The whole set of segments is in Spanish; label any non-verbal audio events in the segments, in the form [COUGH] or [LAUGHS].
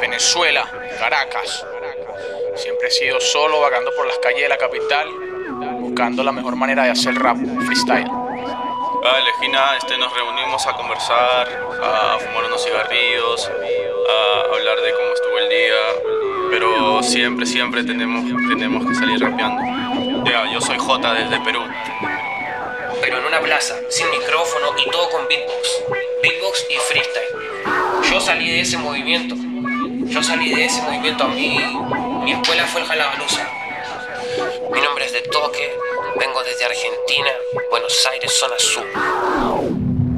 Venezuela, Caracas. Siempre he sido solo, vagando por las calles de la capital, buscando la mejor manera de hacer rap freestyle. Ah, la esquina este, nos reunimos a conversar, a fumar unos cigarrillos, a hablar de cómo estuvo el día, pero siempre, siempre tenemos, tenemos que salir rapeando. Ya, yo soy J desde Perú. Pero en una plaza, sin micrófono y todo con beatbox. Beatbox y freestyle. Yo salí de ese movimiento. Yo salí de ese movimiento a mí. Mi escuela fue el Jalabaluza. Mi nombre es de Toque. Vengo desde Argentina, Buenos Aires, zona sur.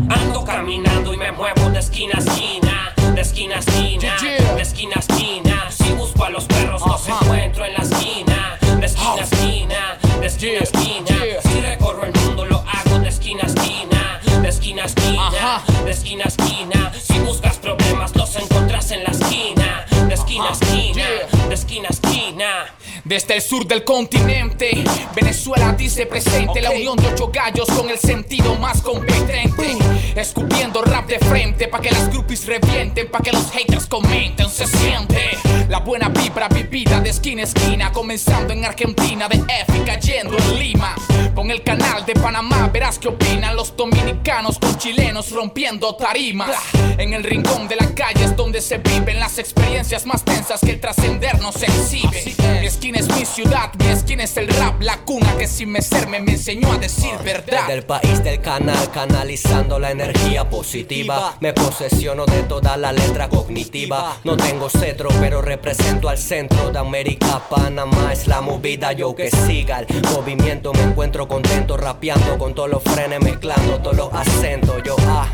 Ando caminando y me muevo de esquina a esquina, de esquina a esquina, de esquina a esquina. Si busco a los perros, los encuentro en la esquina, de esquina a esquina, de esquina a esquina. Si recorro el mundo, lo hago de esquina a esquina, de esquina a esquina, de esquina a esquina. Desde el sur del continente, Venezuela dice presente la unión de ocho gallos con el sentido más competente. Escupiendo rap de frente, pa' que las groupies revienten, pa' que los haters comenten, se siente la buena vibra vivida de esquina a esquina, comenzando en Argentina, de F y cayendo en Lima. Con el canal de Panamá verás qué opinan los dominicanos con chilenos rompiendo tarimas. En el rincón de la calle es donde se viven las experiencias más tensas que el trascender nos exhibe. Mi esquina es mi ciudad, mi esquina es el rap, la cuna que sin mecerme me enseñó a decir verdad. Del país del canal, canalizando la energía positiva. Me posesiono de toda la letra cognitiva. No tengo cetro, pero represento al centro de América. Panamá es la movida, yo que siga el movimiento. Me encuentro contento rapeando con todos los frenes, mezclando todos los acentos. Yo, ah,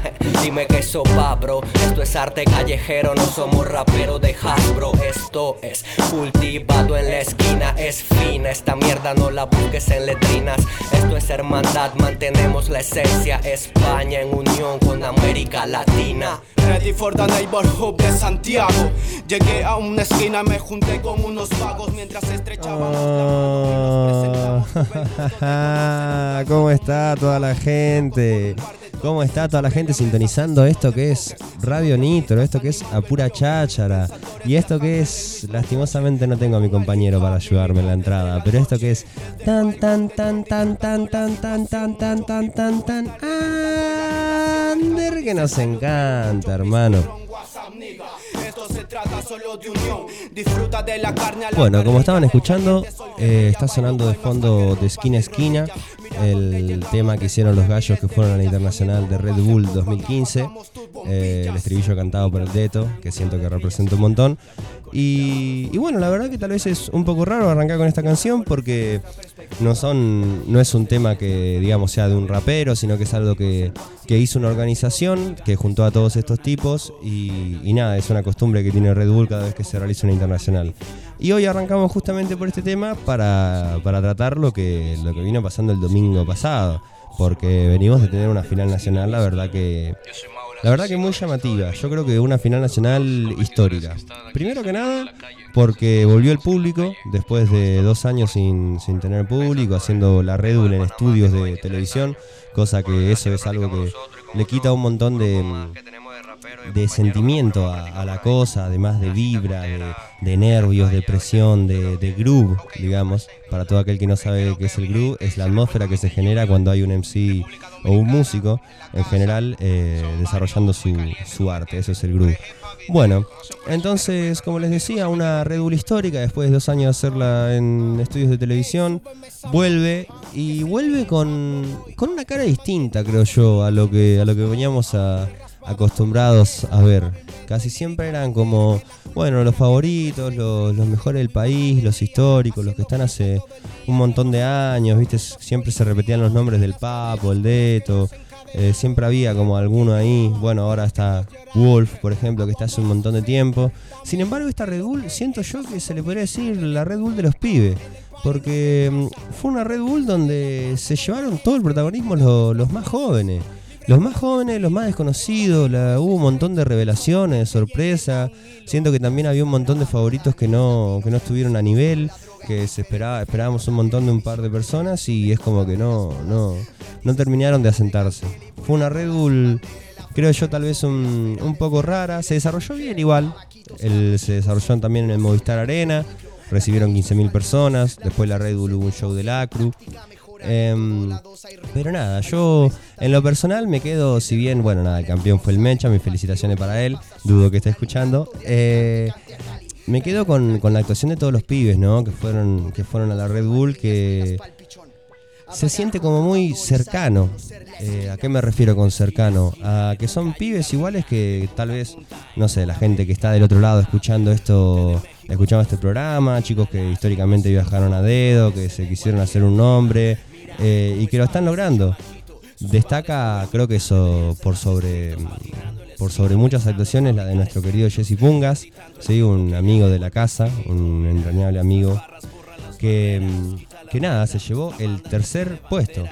dime que eso va, bro. Esto es arte callejero, no somos raperos de Hasbro. Esto es cultivado en la esquina, es fina. Esta mierda no la busques en letrinas. Esto es hermandad, mantenemos la esencia. España en unión con América Latina. Ready for the neighborhood de Santiago. Llegué a una esquina, me junté con unos vagos mientras Ah, [LAUGHS] ¿Cómo está toda la gente? ¿Cómo está toda la gente sintonizando esto que es Radio Nitro, esto que es a pura cháchara? Y esto que es, lastimosamente no tengo a mi compañero para ayudarme en la entrada, pero esto que es tan tan tan tan tan tan tan tan tan tan tan tan Ander que nos encanta, hermano. Bueno, como estaban escuchando, eh, está sonando de fondo de esquina a esquina el tema que hicieron los gallos que fueron a la internacional de Red Bull 2015, eh, el estribillo cantado por el Deto, que siento que representa un montón. Y, y bueno, la verdad que tal vez es un poco raro arrancar con esta canción porque no son no es un tema que digamos sea de un rapero, sino que es algo que, que hizo una organización que juntó a todos estos tipos y, y nada, es una costumbre que tiene Red Bull cada vez que se realiza una internacional. Y hoy arrancamos justamente por este tema para, para tratar lo que, lo que vino pasando el domingo pasado. Porque venimos de tener una final nacional, la verdad que. La verdad que muy llamativa. Yo creo que una final nacional histórica. Primero que nada, porque volvió el público después de dos años sin, sin tener público, haciendo la Red Bull en estudios de televisión, cosa que eso es algo que le quita un montón de, de sentimiento a, a la cosa, además de vibra, de, de nervios, de presión, de, de groove, digamos. Para todo aquel que no sabe qué es el groove, es la atmósfera que se genera cuando hay un MC o un músico, en general, eh, desarrollando su, su arte. Eso es el groove. Bueno, entonces, como les decía, una Red Bull histórica, después de dos años de hacerla en estudios de televisión, vuelve y vuelve con, con una cara distinta, creo yo, a lo que, a lo que veníamos a, acostumbrados a ver. Casi siempre eran como, bueno, los favoritos, los, los mejores del país, los históricos, los que están hace un montón de años, ¿viste? Siempre se repetían los nombres del Papo, el Deto. eh, siempre había como alguno ahí. Bueno, ahora está Wolf, por ejemplo, que está hace un montón de tiempo. Sin embargo, esta Red Bull, siento yo que se le podría decir la Red Bull de los pibes. Porque mm, fue una Red Bull donde se llevaron todo el protagonismo lo- los más jóvenes. Los más jóvenes, los más desconocidos, la- hubo un montón de revelaciones, sorpresa. Siento que también había un montón de favoritos que no, que no estuvieron a nivel, que se esperaba, esperábamos un montón de un par de personas y es como que no, no, no terminaron de asentarse. Fue una Red Bull creo yo tal vez un, un poco rara. Se desarrolló bien igual. El, se desarrolló también en el Movistar Arena. Recibieron 15.000 personas. Después la Red Bull hubo un show de Lacru. Em, pero nada, yo en lo personal me quedo, si bien, bueno, nada, el campeón fue el Mecha, mis felicitaciones para él, dudo que esté escuchando. Eh, me quedo con, con la actuación de todos los pibes, ¿no? Que fueron, que fueron a la Red Bull, que se siente como muy cercano. Eh, ¿A qué me refiero con cercano? A que son pibes iguales que tal vez, no sé, la gente que está del otro lado escuchando esto, escuchando este programa, chicos que históricamente viajaron a dedo, que se quisieron hacer un nombre eh, y que lo están logrando. Destaca, creo que eso por sobre por sobre muchas actuaciones, la de nuestro querido Jesse Pungas, ¿sí? un amigo de la casa, un entrañable amigo, que, que nada, se llevó el tercer puesto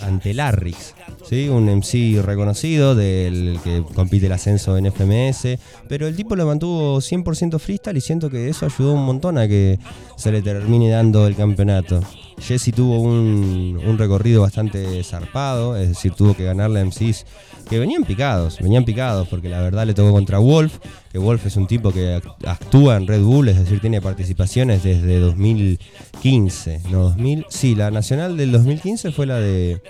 ante Larrix, ¿sí? un MC reconocido del que compite el ascenso en FMS, pero el tipo lo mantuvo 100% freestyle y siento que eso ayudó un montón a que se le termine dando el campeonato. Jesse tuvo un, recorrido bastante zarpado, es decir, tuvo que ganarle a MCs que venían picados, venían picados, porque la verdad le tocó contra Wolf, que Wolf es un tipo que actúa en Red Bull, es decir, tiene participaciones desde 2015, no 2000, sí, la nacional del 2015 fue la de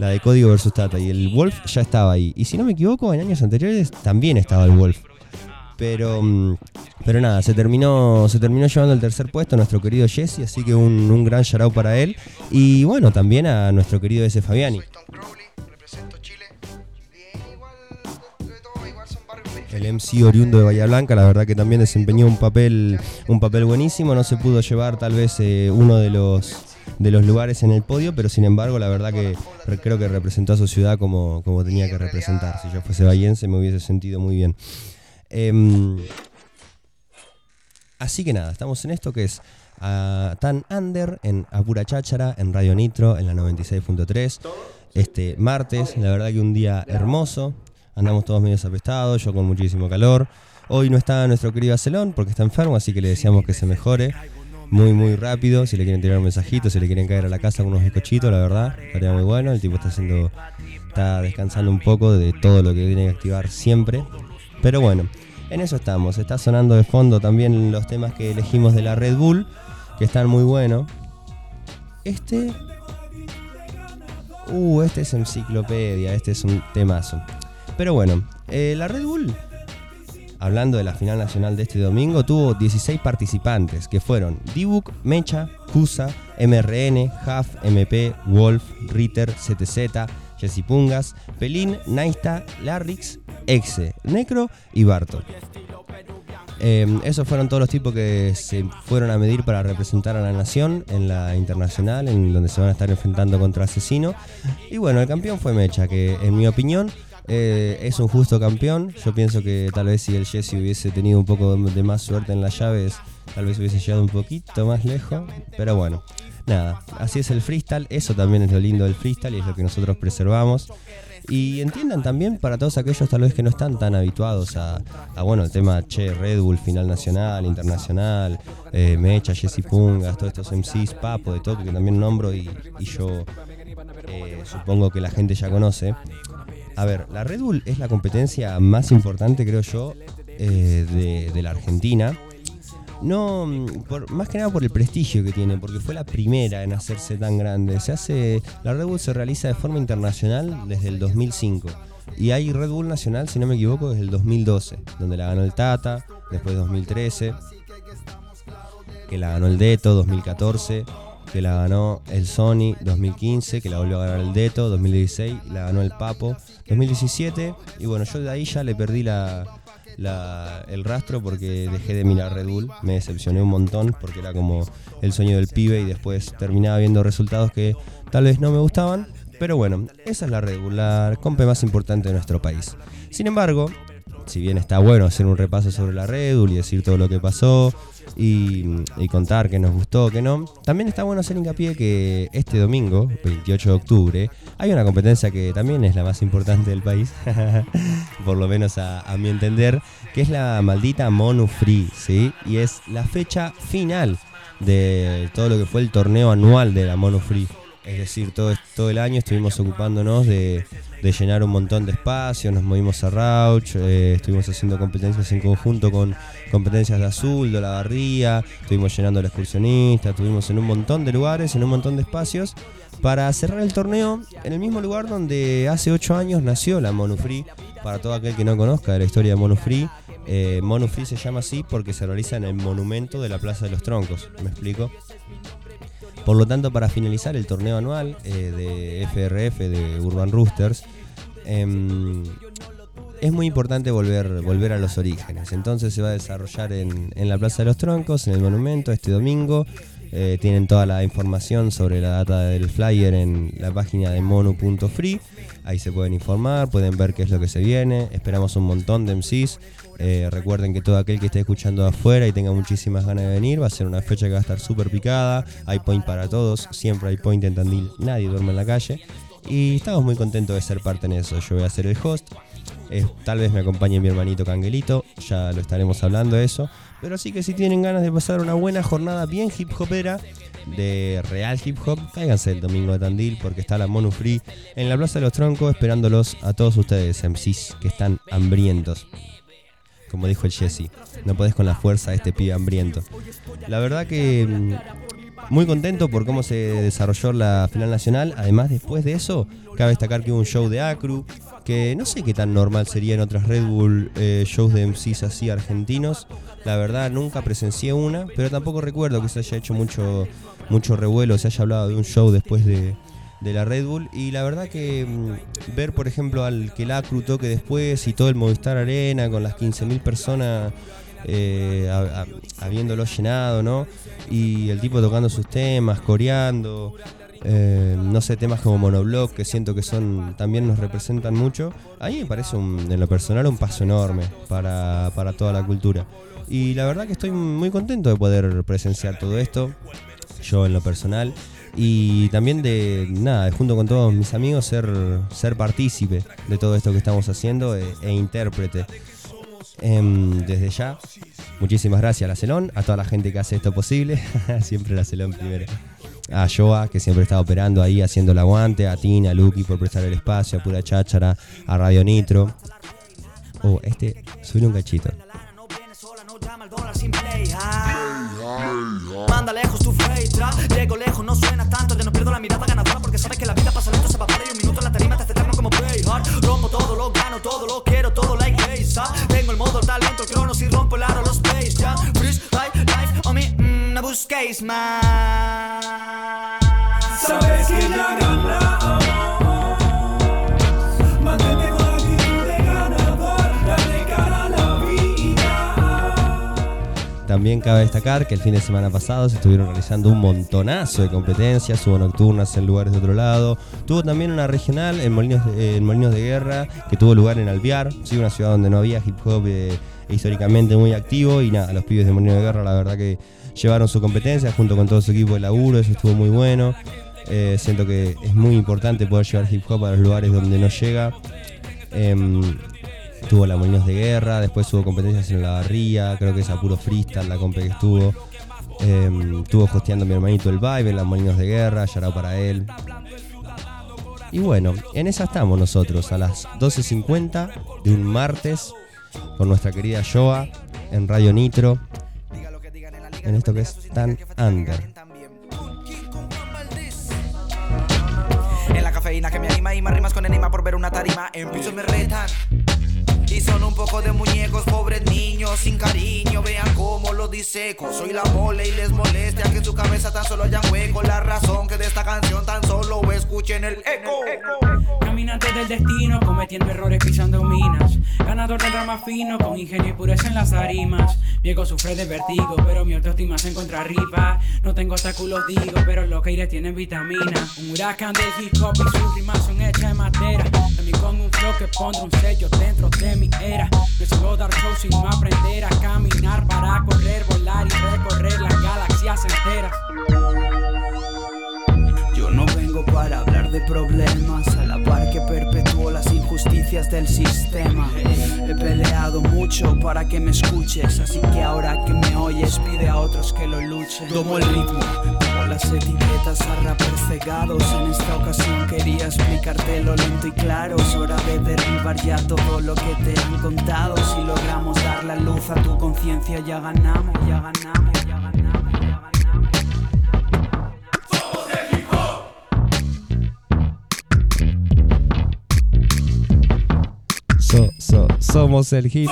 la de Código versus Tata y el Wolf ya estaba ahí. Y si no me equivoco, en años anteriores también estaba el Wolf. Pero, mm, pero nada, se terminó, se terminó llevando el tercer puesto nuestro querido Jesse, así que un, un gran shout para él. Y bueno, también a nuestro querido ese Fabiani. el MC oriundo de Bahía Blanca, la verdad que también desempeñó un papel, un papel buenísimo, no se pudo llevar tal vez eh, uno de los de los lugares en el podio, pero sin embargo la verdad que creo que representó a su ciudad como, como tenía que representar. Si yo fuese bahiense me hubiese sentido muy bien. Em, así que nada, estamos en esto que es ah, Tan Under en Apura Cháchara, en Radio Nitro, en la 96.3. Este martes, la verdad que un día hermoso, andamos todos medio apestados, yo con muchísimo calor. Hoy no está nuestro querido Acelón porque está enfermo, así que le deseamos que se mejore muy muy rápido. Si le quieren tirar un mensajito, si le quieren caer a la casa con unos bizcochitos, la verdad, estaría muy bueno. El tipo está haciendo, está descansando un poco de todo lo que tiene que activar siempre. Pero bueno, en eso estamos. Está sonando de fondo también los temas que elegimos de la Red Bull, que están muy buenos. Este. Uh, este es enciclopedia, este es un temazo. Pero bueno, eh, la Red Bull, hablando de la final nacional de este domingo, tuvo 16 participantes, que fueron Dibuk, Mecha, Kusa, MRN, Huff, MP, Wolf, Ritter, CTZ, Jesse Pungas, Pelín, Naista, Larrix, Exe, Necro y Barto. Em, esos fueron todos los tipos que se fueron a medir para representar a la nación en la internacional, en donde se van a estar enfrentando contra Asesino. Y bueno, el campeón fue Mecha, que en mi opinión eh, es un justo campeón. Yo pienso que tal vez si el Jesse hubiese tenido un poco de más suerte en las llaves, tal vez hubiese llegado un poquito más lejos. Pero bueno, nada, así es el freestyle. Eso también es lo lindo del freestyle y es lo que nosotros preservamos. Y entiendan también para todos aquellos tal vez que no están tan habituados a, bueno, el tema, che, Red Bull, final nacional, internacional, eh, Mecha, Jesse Pungas, todos estos MCs, Papo, de todo, que también nombro y, yo eh, supongo que la gente ya conoce. A ver, la Red Bull es la competencia más importante, creo yo, eh, de, la Argentina. No, por, más que nada por el prestigio que tiene, porque fue la primera en hacerse tan grande. Se hace, la Red Bull se realiza de forma internacional desde el 2005. Y hay Red Bull nacional, si no me equivoco, desde el 2012, donde la ganó el Tata, después 2013, que la ganó el Deto, 2014, que la ganó el Sony 2015, que la volvió a ganar el Deto 2016, la ganó el Papo 2017. Y bueno, yo de ahí ya le perdí la, el rastro porque dejé de mirar Red Bull. Me decepcioné un montón porque era como el sueño del pibe y después terminaba viendo resultados que tal vez no me gustaban. Pero bueno, esa es la Red Bull, la compe más importante de nuestro país. Sin embargo, si bien está bueno hacer un repaso sobre la Red y decir todo lo que pasó, y, contar que nos gustó, que no. También está bueno hacer hincapié que este domingo, 28 de octubre, hay una competencia que también es la más importante del país, [LAUGHS] por lo menos a, mi entender, que es la maldita Mono Free, ¿sí? Y es la fecha final de todo lo que fue el torneo anual de la Mono Free. Es decir, todo, todo el año estuvimos ocupándonos de, de llenar un montón de espacios, nos movimos a Rauch, eh, estuvimos haciendo competencias en conjunto con competencias de Azul, de la Barría, estuvimos llenando el excursionista, estuvimos en un montón de lugares, en un montón de espacios, para cerrar el torneo en el mismo lugar donde hace 8 años nació la Monu Free, para todo aquel que no conozca la historia de Monu Free. Eh, se llama así porque se realiza en el monumento de la Plaza de los Troncos, ¿me explico? Por lo tanto, para finalizar el torneo anual eh, de FRF de Urban Roosters, em, es muy importante volver, volver a los orígenes. Entonces se va a desarrollar en, en la Plaza de los Troncos, en el monumento, este domingo. Eh, tienen toda la información sobre la data del flyer en la página de mono.free. Ahí se pueden informar, pueden ver qué es lo que se viene. Esperamos un montón de MCs. Eh, recuerden que todo aquel que esté escuchando afuera y tenga muchísimas ganas de venir, va a ser una fecha que va a estar súper picada. Hay point para todos, siempre hay point en Tandil, nadie duerme en la calle. Y estamos muy contentos de ser parte en eso. Yo voy a ser el host. Eh, tal vez me acompañe mi hermanito Canguelito, ya lo estaremos hablando de eso. Pero sí que si tienen ganas de pasar una buena jornada bien hip hopera, de real hip hop, cáiganse el domingo de Tandil porque está la Mono Free en la Plaza de los Troncos esperándolos a todos ustedes, MCs, que están hambrientos. Como dijo el Jesse, no podés con la fuerza de este pibe hambriento. La verdad que mm, muy contento por cómo se desarrolló la final nacional. Además, después de eso, cabe destacar que hubo un show de Acru, que no sé qué tan normal sería en otras Red Bull eh, shows de MCs así argentinos. La verdad, nunca presencié una, pero tampoco recuerdo que se haya hecho mucho, mucho revuelo, se haya hablado de un show después de, de la Red Bull. Y la verdad que mm, ver, por ejemplo, al que la Acru toque después y todo el Movistar Arena con las 15.000 personas eh, habiéndolo llenado, ¿no? Y el tipo tocando sus temas, coreando. eh, no sé, temas como Monoblock, que siento que son también nos representan mucho. A mí me parece, un- en lo personal, un paso enorme para, para toda la cultura. Y la verdad que estoy muy contento de poder presenciar todo esto, yo en lo personal. Y también de, nada, junto con todos mis amigos, ser, ser partícipe de todo esto que estamos haciendo e, e intérprete. Em, desde ya, muchísimas gracias a la Celón, a toda la gente que hace esto posible. [LAUGHS] siempre la Celón primero. A Joa, que siempre está operando ahí, haciendo el aguante. A Tina, a Lucky por prestar el espacio. A Pura Cháchara. A Radio Nitro. Oh, este, subir un cachito. Manda lejos tu feitra, llego lejos, no suena tanto, ya no pierdo la mirada ganadora porque sabes que la vida pasa lento, se evapora y un minuto en la tarima te eterno como Playhard. Rompo todo, lo gano, todo lo quiero, todo talento, el cronos y rompo el aro, los space ya. Freestyle, life, o mí, mm, no busquéis más. Sabes que ya ganamos. También cabe destacar que el fin de semana pasado se estuvieron realizando un montonazo de competencias, hubo nocturnas en lugares de otro lado, tuvo también una regional en Molinos de, Guerra que tuvo lugar en Alvear, sí, una ciudad donde no había hip hop eh, históricamente muy activo y nada, los pibes de Molinos de Guerra la verdad que llevaron su competencia junto con todo su equipo de laburo, eso estuvo muy bueno. Eh, siento que es muy importante poder llevar hip hop a los lugares donde no llega. Em, tuvo la Molinos de Guerra, después hubo competencias en la Barría, creo que es a puro freestyle la compe que estuvo. Em, estuvo hosteando mi hermanito el Vibe en las Molinos de Guerra, yarao para él. Y bueno, en esa estamos nosotros, a las 12.50 de un martes, con nuestra querida Joa en Radio Nitro, en esto que es tan under. En la cafeína que me anima y más rimas con enigma por ver una tarima. En pisos me retan. Son un poco de muñecos, pobres niños, sin cariño. Vean cómo lo diseco. Soy la mole y les molestia que en su cabeza tan solo hayan hueco. La razón que de esta canción tan solo escuchen el eco. Caminante del destino, cometiendo errores pisando minas. Ganador del drama fino, con ingenio y pureza en las arimas. Viejo sufre de vertigo, pero mi autoestima se encuentra arriba. No tengo obstáculos, digo, pero los que tienen vitamina. Un huracán del hip hop y sus rimas son hechas de madera. También con un flow que pondrá un sello dentro de mi era. No solo dar show, sino aprender a caminar para correr, volar y recorrer las galaxias enteras. Yo no vengo para hablar de problemas, a la par que perpetúo las injusticias del sistema. He peleado mucho para que me escuches, así que ahora que me oyes pide a otros que lo luchen. Tomo el ritmo. Las etiquetas a rappers cegados. En esta ocasión quería explicarte lo lento y claro. Es hora de derribar ya todo lo que te han contado. Si logramos dar la luz a tu conciencia ya ganamos, ya ganamos, ya ganamos, ya ganamos. So- so- somos el hip.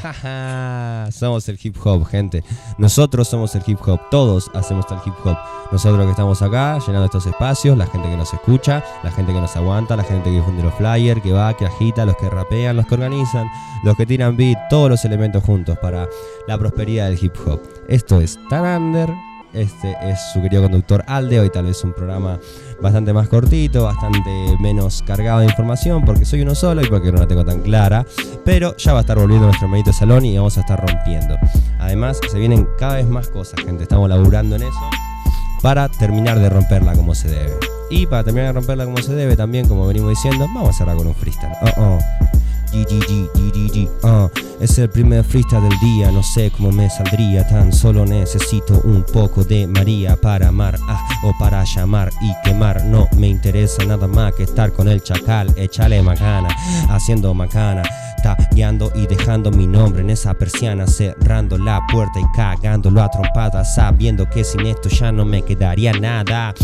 [LAUGHS] Somos el hip hop, gente. Nosotros somos el hip hop. Todos hacemos el hip hop. Nosotros que estamos acá, llenando estos espacios, la gente que nos escucha, la gente que nos aguanta, la gente que difunde los flyers, que va, que agita, los que rapean, los que organizan, los que tiran beat, todos los elementos juntos para la prosperidad del hip hop. Esto es Tan Under. Este es su querido conductor Alde. Hoy tal vez un programa bastante más cortito, bastante menos cargado de información, porque soy uno solo y porque no la tengo tan clara. Pero ya va a estar volviendo nuestro medito salón y vamos a estar rompiendo. Además, se vienen cada vez más cosas, gente. Estamos laburando en eso para terminar de romperla como se debe. Y para terminar de romperla como se debe, también, como venimos diciendo, vamos a cerrar con un freestyle. Oh, oh. Ah, es el primer freestyle del día, no sé cómo me saldría, tan solo necesito un poco de María para amar, ah, o para llamar y quemar, no me interesa nada más que estar con el chacal, échale macana, haciendo macana, tagueando y dejando mi nombre en esa persiana, cerrando la puerta y cagándolo a trompadas, sabiendo que sin esto ya no me quedaría nada.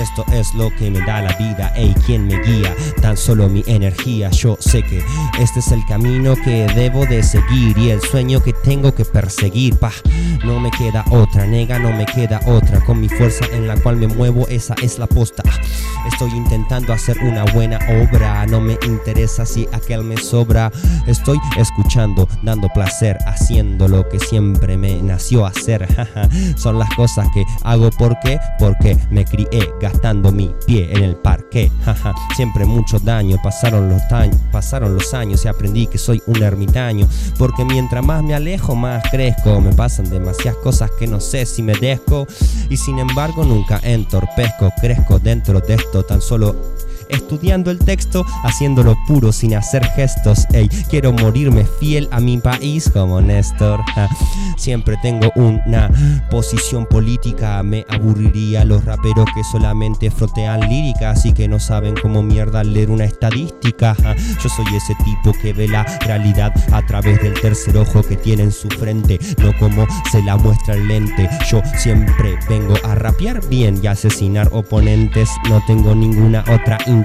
Esto es lo que me da la vida, ey, quien me guía, tan solo mi energía. Yo sé que este es el camino que debo de seguir y el sueño que tengo que perseguir. Pa, no me queda otra, nega, no me queda otra. Con mi fuerza en la cual me muevo, esa es la posta. Estoy intentando hacer una buena obra, no me interesa si aquel me sobra. Estoy escuchando, dando placer, haciendo lo que siempre me nació hacer. [LAUGHS] Son las cosas que hago porque, porque me crié gastando mi pie en el parque. jaja. Siempre mucho daño, pasaron los, pasaron los años y aprendí que soy un ermitaño. Porque mientras más me alejo, más crezco. Me pasan demasiadas cosas que no sé si merezco. Y sin embargo nunca entorpezco, crezco dentro de esto tan solo estudiando el texto, haciéndolo puro sin hacer gestos. Ey, quiero morirme fiel a mi país como Néstor. Siempre tengo una posición política. Me aburriría los raperos que solamente frontean líricas y que no saben cómo mierda leer una estadística. Yo soy ese tipo que ve la realidad a través del tercer ojo que tiene en su frente, no como se la muestra el lente. Yo siempre vengo a rapear bien y asesinar oponentes. No tengo ninguna otra intención.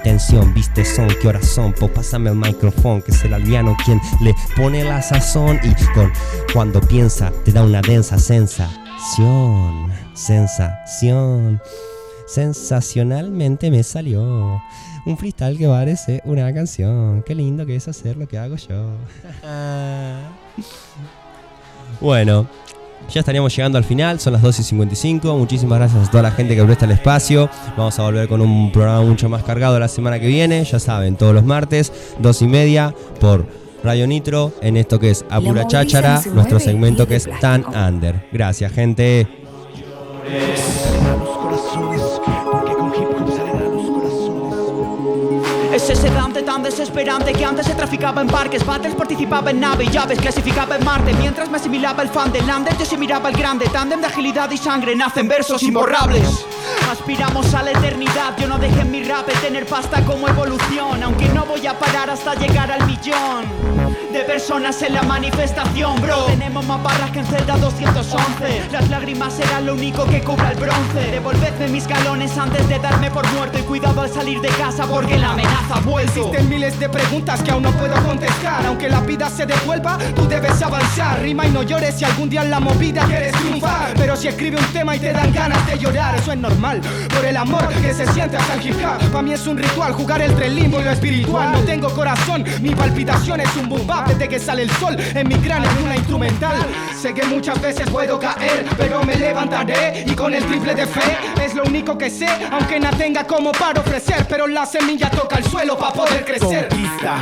Viste son, qué horas son, pues pásame el micrófono, que es el aldeano quien le pone la sazón y con cuando piensa te da una densa sensación, sensación. Sensacionalmente me salió un freestyle que parece una canción. Qué lindo que es hacer lo que hago yo. [LAUGHS] bueno, ya estaríamos llegando al final, son las 12 y 55. Muchísimas gracias a toda la gente que presta el espacio. Vamos a volver con un programa mucho más cargado la semana que viene. Ya saben, todos los martes, 2 y media, por Radio Nitro, en esto que es Apura Cháchara, nuestro segmento que es Tan. Under. Gracias, gente. Desesperante que antes se traficaba en parques, battles participaba en nave y llaves, clasificaba en Marte. Mientras me asimilaba el fan de Lander, yo sí miraba el grande. Tándem de agilidad y sangre, nacen versos imborrables. Aspiramos a la eternidad, yo no dejé mi rap de tener pasta como evolución. Aunque no voy a parar hasta llegar al millón de personas en la manifestación, bro. Tenemos más barras que en Zelda 211. Las lágrimas serán lo único que cubra el bronce. Devolvedme mis galones antes de darme por muerto. Y cuidado al salir de casa porque la amenaza ha vuelto. Existen miles de preguntas que aún no puedo contestar. Aunque la vida se devuelva, tú debes avanzar. Rima y no llores si algún día en la movida quieres triunfar. Pero si escribe un tema y te dan ganas de llorar, eso es normal. Por el amor que se siente hasta el hip hop. Para mí es un ritual jugar entre el limbo y lo espiritual. No tengo corazón, mi palpitación es un boom. Desde que sale el sol en mi cráneo es una instrumental. Sé que muchas veces puedo caer, pero me levantaré y con el triple de fe es lo único que sé. Aunque nada tenga como para ofrecer, pero la semilla toca el suelo para poder crecer. Conquista,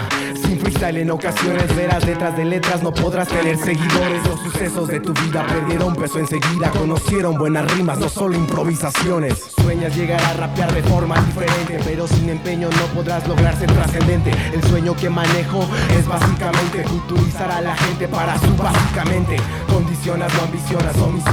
freestyle en ocasiones verás letras de letras, no podrás tener seguidores. Los sucesos de tu vida perdieron peso enseguida, conocieron buenas rimas, no solo improvisaciones. Sueñas llegar a rapear de forma diferente, pero sin empeño no podrás lograr ser trascendente. El sueño que manejo es básicamente culturizar a la gente para su básicamente. Condicionas, no ambicionas, mis